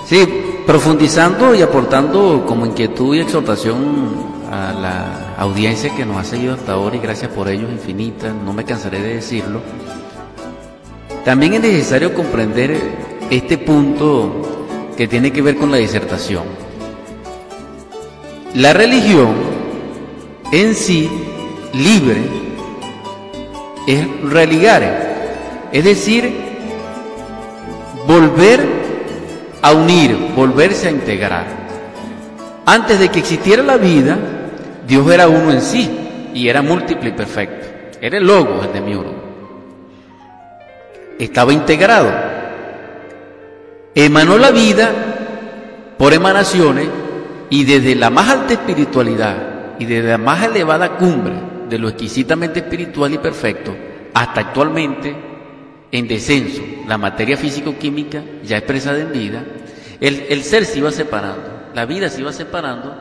Sí, profundizando y aportando como inquietud y exhortación a la audiencia que nos ha seguido hasta ahora y gracias por ellos infinitas, no me cansaré de decirlo. También es necesario comprender este punto que tiene que ver con la disertación. La religión en sí, libre, es religar, es decir, volver a unir, volverse a integrar. Antes de que existiera la vida, Dios era uno en sí y era múltiple y perfecto. Era el logo, el de miuro estaba integrado. Emanó la vida por emanaciones y desde la más alta espiritualidad y desde la más elevada cumbre de lo exquisitamente espiritual y perfecto hasta actualmente en descenso, la materia físico-química ya expresada en vida, el, el ser se iba separando, la vida se iba separando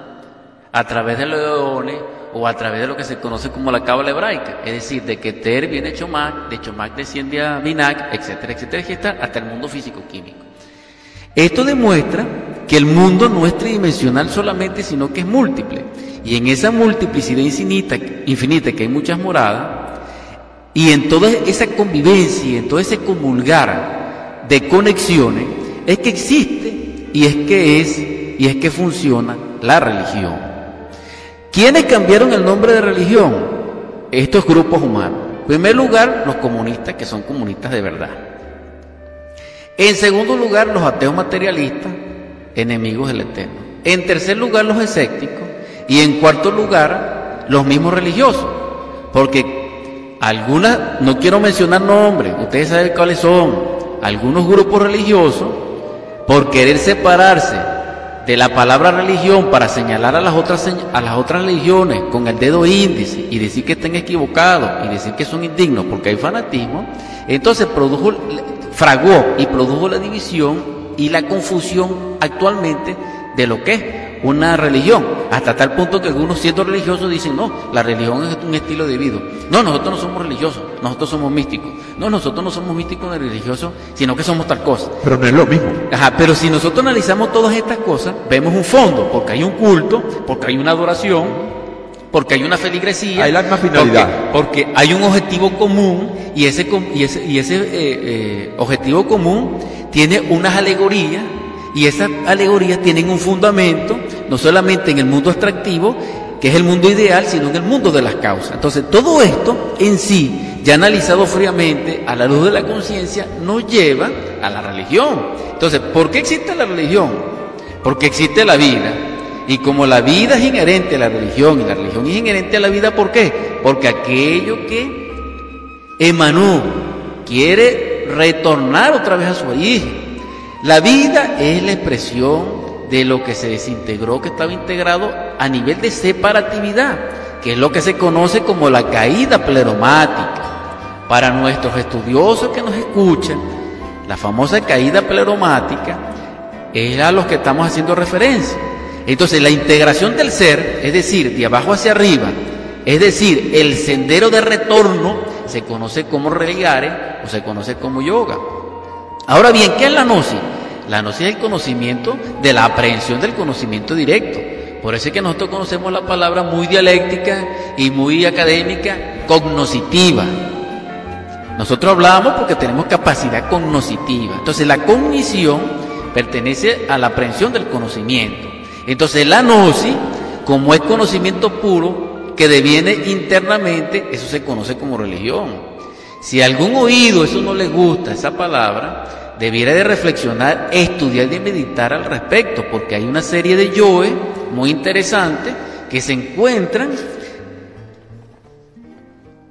a través de los leones o a través de lo que se conoce como la cábala hebraica, es decir, de que Ter viene Chomac, de Chomac desciende a Binac, etcétera, etcétera, etcétera, hasta el mundo físico-químico. Esto demuestra que el mundo no es tridimensional solamente, sino que es múltiple. Y en esa multiplicidad infinita, infinita que hay muchas moradas, y en toda esa convivencia, en todo ese comulgar de conexiones, es que existe y es que es y es que funciona la religión. ¿Quiénes cambiaron el nombre de religión? estos grupos humanos. En primer lugar, los comunistas, que son comunistas de verdad. En segundo lugar, los ateos materialistas, enemigos del Eterno. En tercer lugar, los escépticos. Y en cuarto lugar, los mismos religiosos. Porque algunas, no quiero mencionar nombres, ustedes saben cuáles son. Algunos grupos religiosos, por querer separarse de la palabra religión para señalar a las otras a las otras religiones con el dedo índice y decir que estén equivocados y decir que son indignos porque hay fanatismo, entonces produjo fraguó y produjo la división y la confusión actualmente de lo que es una religión, hasta tal punto que algunos siendo religiosos dicen, no, la religión es un estilo de vida. No, nosotros no somos religiosos, nosotros somos místicos. No, nosotros no somos místicos ni religiosos, sino que somos tal cosa. Pero no es lo mismo. Ajá, pero si nosotros analizamos todas estas cosas, vemos un fondo, porque hay un culto, porque hay una adoración, porque hay una feligresía. Hay la misma finalidad. Porque, hay un objetivo común y ese, y ese, y ese eh, eh, objetivo común tiene unas alegorías y esas alegorías tienen un fundamento, no solamente en el mundo extractivo, que es el mundo ideal, sino en el mundo de las causas. Entonces, todo esto en sí, ya analizado fríamente a la luz de la conciencia, nos lleva a la religión. Entonces, ¿por qué existe la religión? Porque existe la vida. Y como la vida es inherente a la religión y la religión es inherente a la vida, ¿por qué? Porque aquello que emanó quiere retornar otra vez a su origen. La vida es la expresión de lo que se desintegró, que estaba integrado a nivel de separatividad, que es lo que se conoce como la caída pleromática. Para nuestros estudiosos que nos escuchan, la famosa caída pleromática es a los que estamos haciendo referencia. Entonces, la integración del ser, es decir, de abajo hacia arriba, es decir, el sendero de retorno, se conoce como religare o se conoce como yoga. Ahora bien, ¿qué es la gnosis? La gnosis es el conocimiento de la aprehensión del conocimiento directo. Por eso es que nosotros conocemos la palabra muy dialéctica y muy académica, cognoscitiva. Nosotros hablamos porque tenemos capacidad cognoscitiva. Entonces la cognición pertenece a la aprehensión del conocimiento. Entonces la gnosis, como es conocimiento puro que deviene internamente, eso se conoce como religión. Si a algún oído eso no le gusta, esa palabra, debiera de reflexionar, estudiar y meditar al respecto, porque hay una serie de yoes muy interesantes que se encuentran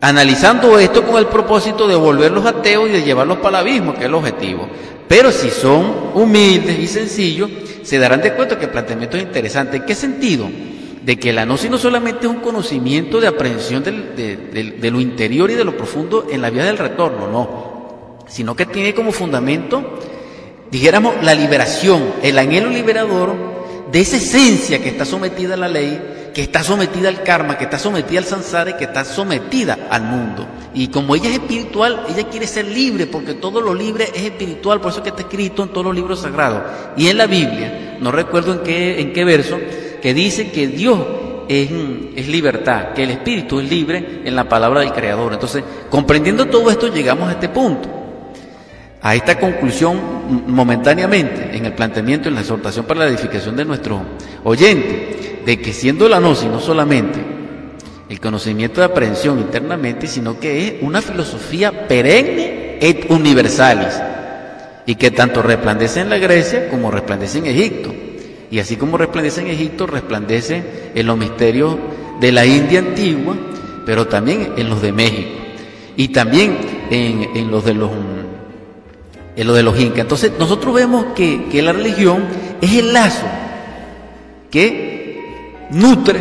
analizando esto con el propósito de volverlos ateos y de llevarlos para el abismo, que es el objetivo. Pero si son humildes y sencillos, se darán de cuenta que el planteamiento es interesante. ¿En qué sentido? De que la gnosis no solamente es un conocimiento de aprehensión de, de lo interior y de lo profundo en la vía del retorno, no sino que tiene como fundamento, dijéramos, la liberación, el anhelo liberador de esa esencia que está sometida a la ley, que está sometida al karma, que está sometida al samsara y que está sometida al mundo. Y como ella es espiritual, ella quiere ser libre, porque todo lo libre es espiritual, por eso es que está escrito en todos los libros sagrados. Y en la Biblia, no recuerdo en qué, en qué verso, que dice que Dios es, es, libertad, que el espíritu es libre en la palabra del Creador. Entonces, comprendiendo todo esto, llegamos a este punto a esta conclusión momentáneamente en el planteamiento, en la exhortación para la edificación de nuestro oyente, de que siendo la gnosis no solamente el conocimiento de aprehensión internamente, sino que es una filosofía perenne et universalis, y que tanto resplandece en la Grecia como resplandece en Egipto. Y así como resplandece en Egipto, resplandece en los misterios de la India antigua, pero también en los de México, y también en, en los de los en lo de los incas. Entonces nosotros vemos que, que la religión es el lazo que nutre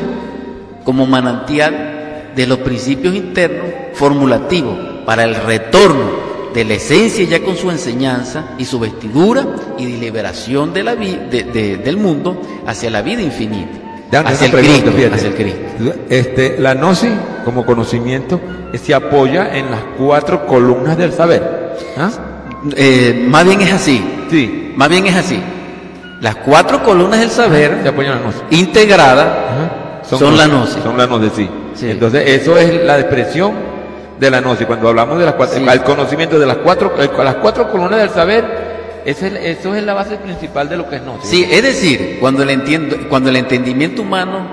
como manantial de los principios internos formulativos para el retorno de la esencia ya con su enseñanza y su vestidura y de liberación de la de, del mundo hacia la vida infinita. hacia, el Cristo, hacia el Cristo. Este, la gnosis como conocimiento se apoya en las cuatro columnas del saber. ¿Ah? Eh, más bien es así. Sí. Más bien es así. Las cuatro columnas del saber integradas son, la gnosis. Son la gnosis, sí. Entonces, eso es la expresión de la gnosis. Cuando hablamos de las cuatro, el conocimiento de las cuatro, las cuatro columnas del saber, es eso es la base principal de lo que es gnosis. Sí, es decir, cuando el, entiendo, cuando el entendimiento humano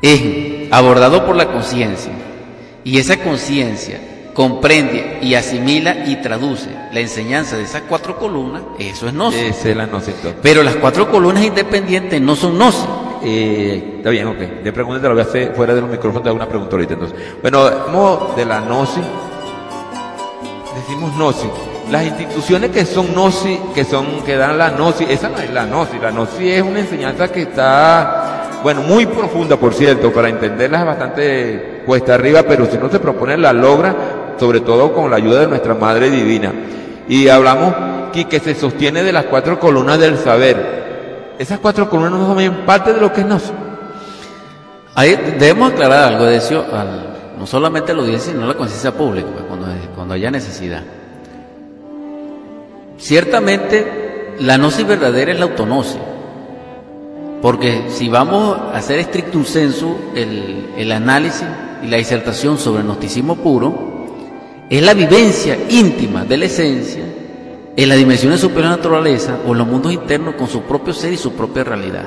es abordado por la conciencia, y esa conciencia comprende y asimila y traduce la enseñanza de esas cuatro columnas, eso es gnosis. Esa es la gnosis. Pero las cuatro columnas independientes no son gnosis. Eh, está bien, ok. De pregunta te lo voy a hacer fuera de los micrófonos, te hago una pregunta ahorita. Entonces, bueno, de la gnosis. Decimos gnosis. Las instituciones que son gnosis, que son, que dan la gnosis, esa no es la gnosis. La gnosis es una enseñanza que está, bueno, muy profunda, por cierto, para entenderla es bastante cuesta arriba, pero si no se propone la logra, sobre todo con la ayuda de nuestra Madre Divina. Y hablamos que, que se sostiene de las cuatro columnas del saber. Esas cuatro columnas no son parte de lo que es gnosis. Ahí debemos aclarar algo de eso, no solamente la audiencia, sino la conciencia pública, pues, cuando, cuando haya necesidad. Ciertamente, la gnosis verdadera es la autonosis. Porque si vamos a hacer estricto un censo, el, el análisis y la disertación sobre el gnosticismo puro, es la vivencia íntima de la esencia en las dimensiones superiores de la naturaleza o en los mundos internos con su propio ser y su propia realidad.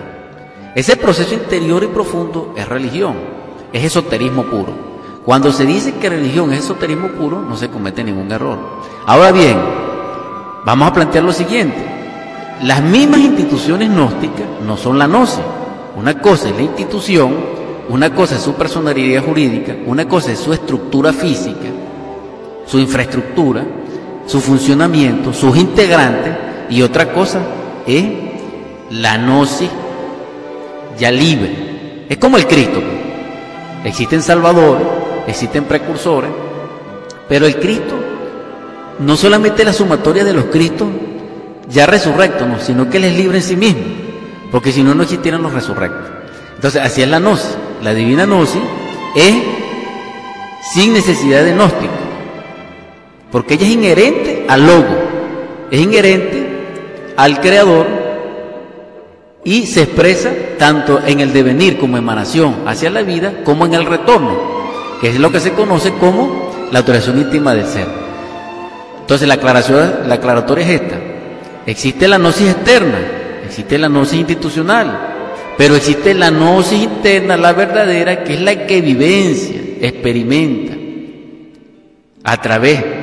Ese proceso interior y profundo es religión, es esoterismo puro. Cuando se dice que religión es esoterismo puro, no se comete ningún error. Ahora bien, vamos a plantear lo siguiente. Las mismas instituciones gnósticas no son la gnosis. Una cosa es la institución, una cosa es su personalidad jurídica, una cosa es su estructura física, su infraestructura, su funcionamiento, sus integrantes, y otra cosa es la gnosis ya libre. Es como el Cristo. Existen salvadores, existen precursores, pero el Cristo no solamente la sumatoria de los Cristos ya resurrectos, no, sino que Él es libre en sí mismo, porque si no, no existieran los resurrectos. Entonces, así es la gnosis. La divina gnosis es sin necesidad de gnóstico, porque ella es inherente al logo, es inherente al creador y se expresa tanto en el devenir como emanación hacia la vida como en el retorno, que es lo que se conoce como la autorización íntima del ser. Entonces la aclaración, la aclaratoria es esta. Existe la gnosis externa, existe la gnosis institucional, pero existe la gnosis interna, la verdadera, que es la que vivencia, experimenta a través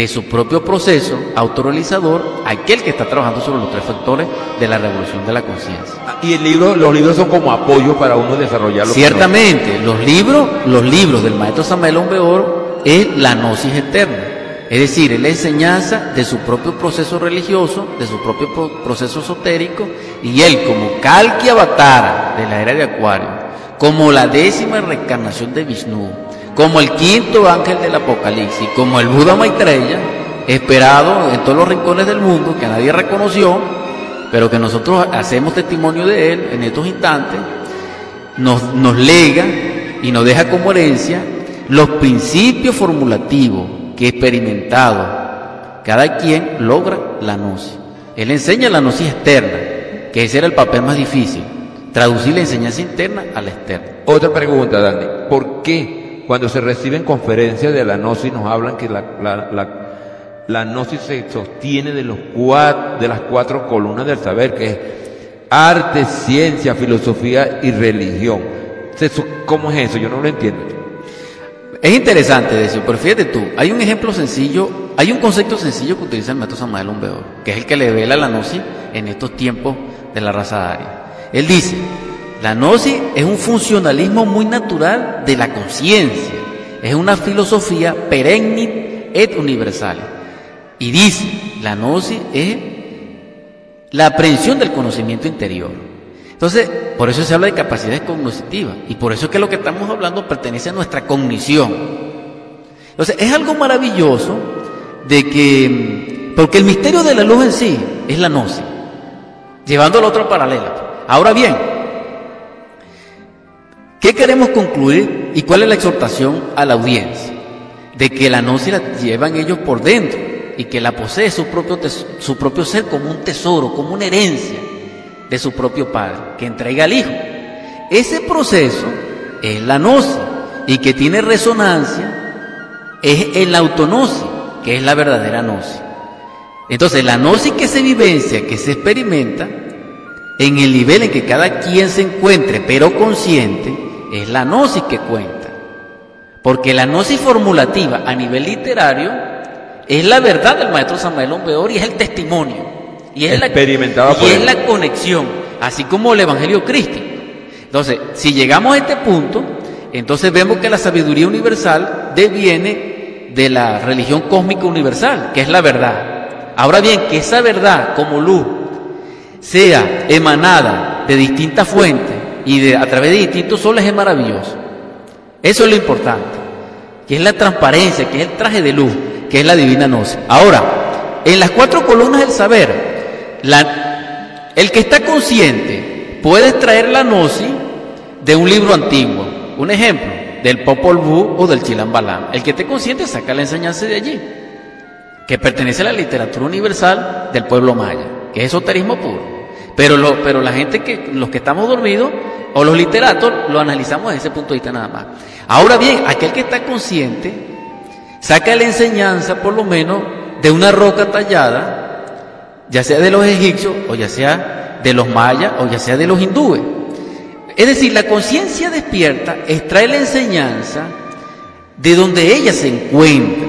de su propio proceso autorrealizador aquel que está trabajando sobre los tres factores de la revolución de la conciencia. Y el libro, los libros son como apoyo para uno desarrollarlo. Ciertamente, los libros, los libros del maestro Samuel Hombeor es la gnosis eterna. Es decir, es la enseñanza de su propio proceso religioso, de su propio proceso esotérico, y él como Kalki Avatara de la era de Acuario, como la décima reencarnación de Vishnu, como el quinto ángel del Apocalipsis, como el Buda Maitreya, esperado en todos los rincones del mundo, que nadie reconoció, pero que nosotros hacemos testimonio de él en estos instantes, nos, nos lega y nos deja como herencia los principios formulativos que experimentado, cada quien logra la gnosis. Él enseña la gnosis externa, que ese era el papel más difícil, traducir la enseñanza interna a la externa. Otra pregunta, Dani, ¿por qué cuando se reciben conferencias de la gnosis nos hablan que la, gnosis se sostiene de, las cuatro columnas del saber, que es arte, ciencia, filosofía y religión? ¿Cómo es eso? Yo no lo entiendo. Es interesante eso, pero fíjate tú, hay un ejemplo sencillo, hay un concepto sencillo que utiliza el método Samuel Lumbeor, que es el que le revela la gnosis en estos tiempos de la raza aria. Él dice, la gnosis es un funcionalismo muy natural de la conciencia, es una filosofía perenne et universal. Y dice, la gnosis es la aprehensión del conocimiento interior. Entonces, por eso se habla de capacidades cognitivas y por eso es que lo que estamos hablando pertenece a nuestra cognición. Entonces, es algo maravilloso de que, porque el misterio de la luz en sí es la gnosis, llevando a la otra paralela. Ahora bien, ¿qué queremos concluir y cuál es la exhortación a la audiencia? De que la gnosis la llevan ellos por dentro y que la posee su propio, su propio ser como un tesoro, como una herencia de su propio Padre, que entrega al Hijo. Ese proceso es la gnosis y que tiene resonancia es en la autonosis, que es la verdadera gnosis. Entonces, la gnosis que se vivencia, que se experimenta, en el nivel en que cada quien se encuentre, pero consciente, es la gnosis que cuenta. Porque la gnosis formulativa a nivel literario es la verdad del maestro Samuel Ombeor y es el testimonio. Y es, la, y es la conexión, así como el Evangelio crístico. Entonces, si llegamos a este punto, entonces vemos que la sabiduría universal deviene de la religión cósmica universal, que es la verdad. Ahora bien, que esa verdad como luz sea emanada de distintas fuentes y de, a través de distintos soles es maravilloso. Eso es lo importante, que es la transparencia, que es el traje de luz, que es la divina gnosis. Ahora, en las cuatro columnas del saber, la, el que está consciente puede extraer la gnosis de un libro antiguo. Un ejemplo, del Popol Vuh o del Chilambalam. El que esté consciente saca la enseñanza de allí, que pertenece a la literatura universal del pueblo maya, que es esoterismo puro. Pero, pero la gente que, los que estamos dormidos, o los literatos, lo analizamos desde ese punto de vista nada más. Ahora bien, aquel que está consciente, saca la enseñanza por lo menos de una roca tallada, ya sea de los egipcios, o ya sea de los mayas, o ya sea de los hindúes. Es decir, la conciencia despierta extrae la enseñanza de donde ella se encuentra.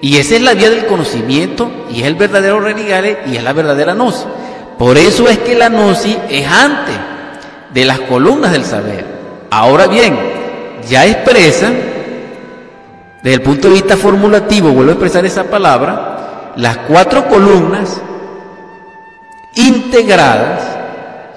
Y esa es la vía del conocimiento, y es el verdadero renegale, y es la verdadera gnosis. Por eso es que la gnosis es antes de las columnas del saber. Ahora bien, ya expresa, desde el punto de vista formulativo, vuelvo a expresar esa palabra, las cuatro columnas integradas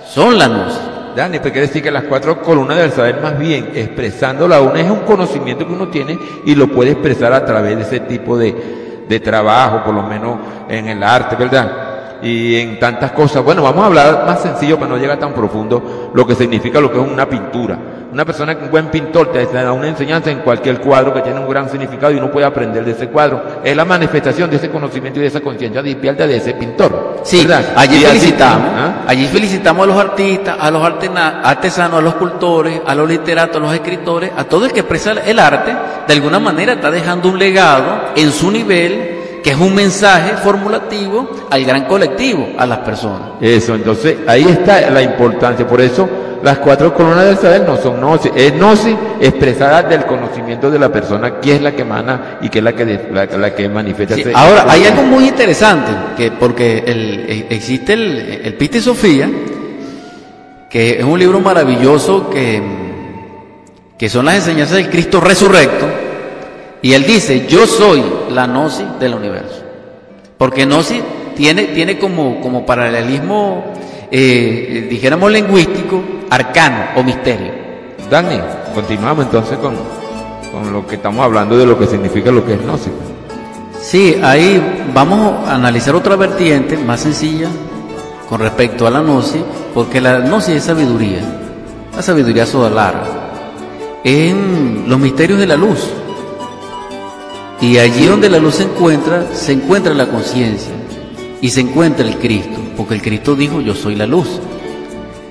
son la gnosis. Dani, pero quiere decir que las cuatro columnas del saber, más bien expresando la una, es un conocimiento que uno tiene y lo puede expresar a través de ese tipo de, de trabajo, por lo menos en el arte, ¿verdad? Y en tantas cosas. Bueno, vamos a hablar más sencillo para no llegar tan profundo lo que significa lo que es una pintura. Una persona, un buen pintor, te da una enseñanza en cualquier cuadro que tiene un gran significado y uno puede aprender de ese cuadro. Es la manifestación de ese conocimiento y de esa conciencia despierta de ese pintor. Sí, allí felicitamos, ¿ah? allí felicitamos a los artistas, a los artesanos, a los cultores, a los literatos, a los escritores, a todo el que expresa el arte, de alguna manera está dejando un legado en su nivel que es un mensaje formulativo al gran colectivo, a las personas. Eso, entonces ahí está la importancia. Por eso las cuatro columnas del saber no son gnosis, es gnosis expresada del conocimiento de la persona, que es la que emana y que es la que, la, que manifiesta. ahora, hay algo muy interesante, que porque el, e, existe el, el Pista y Sofía, que es un libro maravilloso que, que son las enseñanzas del Cristo resurrecto, y él dice, yo soy la gnosis del universo. Porque gnosis tiene, tiene como, como paralelismo, eh, dijéramos lingüístico, arcano o misterio. Dani, continuamos entonces con, con lo que estamos hablando de lo que significa lo que es gnosis. Sí, ahí vamos a analizar otra vertiente más sencilla con respecto a la gnosis, porque la gnosis es sabiduría, la sabiduría solar, en los misterios de la luz. Y allí donde la luz se encuentra, se encuentra la conciencia y se encuentra el Cristo, porque el Cristo dijo, yo soy la luz.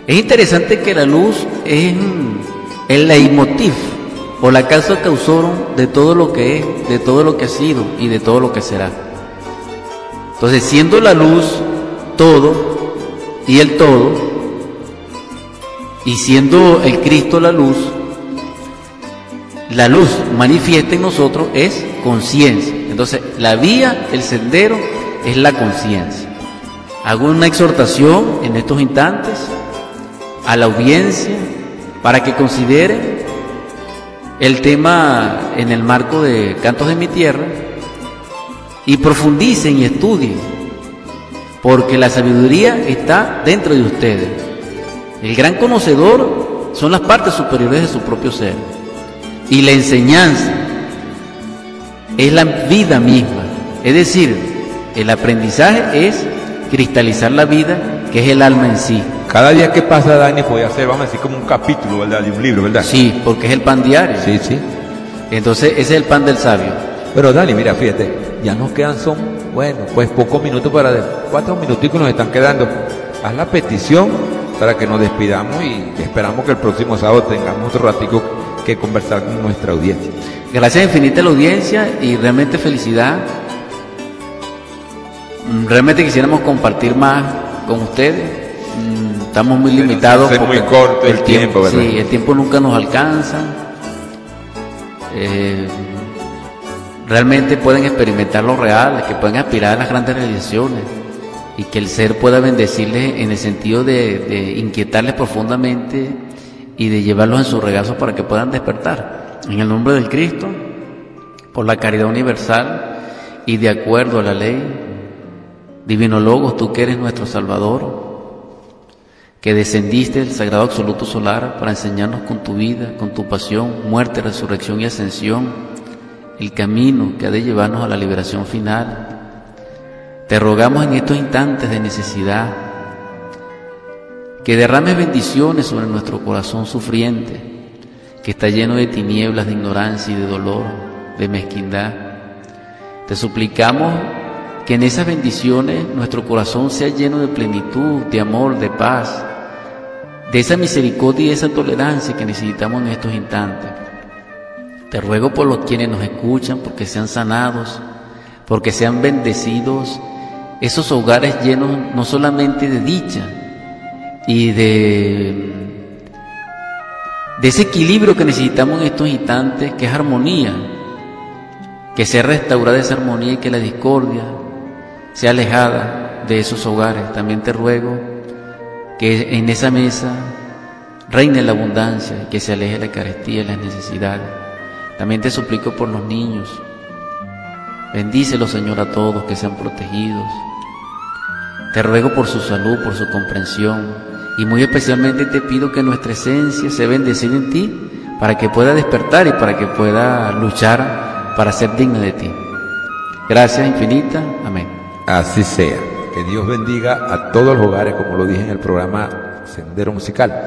Es interesante que la luz es el leitmotiv o la causa causaron de todo lo que es, de todo lo que ha sido y de todo lo que será. Entonces, siendo la luz todo y el todo, y siendo el Cristo la luz, la luz manifiesta en nosotros es conciencia. Entonces, la vía, el sendero, es la conciencia. Hago una exhortación en estos instantes a la audiencia para que considere el tema en el marco de Cantos de mi Tierra y profundicen y estudien, porque la sabiduría está dentro de ustedes. El gran conocedor son las partes superiores de su propio ser. Y la enseñanza es la vida misma. Es decir, el aprendizaje es cristalizar la vida, que es el alma en sí. Cada día que pasa, Dani, puede hacer, vamos a decir, como un capítulo, ¿verdad? De un libro, ¿verdad? Sí, porque es el pan diario. Sí, sí. Entonces, ese es el pan del sabio. Pero Dani, mira, fíjate, ya nos quedan, son, bueno, pues pocos minutos para, cuatro minuticos nos están quedando. Haz la petición para que nos despidamos y esperamos que el próximo sábado tengamos otro ratico que conversar con nuestra audiencia. Gracias infinita a la audiencia y realmente felicidad. Mm, realmente quisiéramos compartir más con ustedes. Mm, estamos muy limitados. Es muy corto el, tiempo, ¿verdad? Sí, el tiempo nunca nos alcanza. Eh, realmente pueden experimentar lo real, que pueden aspirar a las grandes realizaciones y que el ser pueda bendecirles en el sentido de, de inquietarles profundamente y de llevarlos en su regazo para que puedan despertar. En el nombre del Cristo, por la caridad universal y de acuerdo a la ley, Divino Logos, tú que eres nuestro Salvador, que descendiste del Sagrado Absoluto Solar para enseñarnos con tu vida, con tu pasión, muerte, resurrección y ascensión, el camino que ha de llevarnos a la liberación final. Te rogamos en estos instantes de necesidad que derrames bendiciones sobre nuestro corazón sufriente, que está lleno de tinieblas, de ignorancia y de dolor, de mezquindad. Te suplicamos que en esas bendiciones nuestro corazón sea lleno de plenitud, de amor, de paz, de esa misericordia y esa tolerancia que necesitamos en estos instantes. Te ruego por los quienes nos escuchan, porque sean sanados, porque sean bendecidos esos hogares llenos no solamente de dicha y de, ese equilibrio que necesitamos en estos instantes, que es armonía, que sea restaurada esa armonía y que la discordia sea alejada de esos hogares. También te ruego que en esa mesa reine la abundancia, que se aleje la carestía las necesidades. También te suplico por los niños. Bendícelos, Señor, a todos que sean protegidos. Te ruego por su salud, por su comprensión. Y muy especialmente te pido que nuestra esencia sea bendecida en ti para que pueda despertar y para que pueda luchar para ser digna de ti. Gracias infinita. Amén. Así sea. Que Dios bendiga a todos los hogares, como lo dije en el programa Sendero Musical.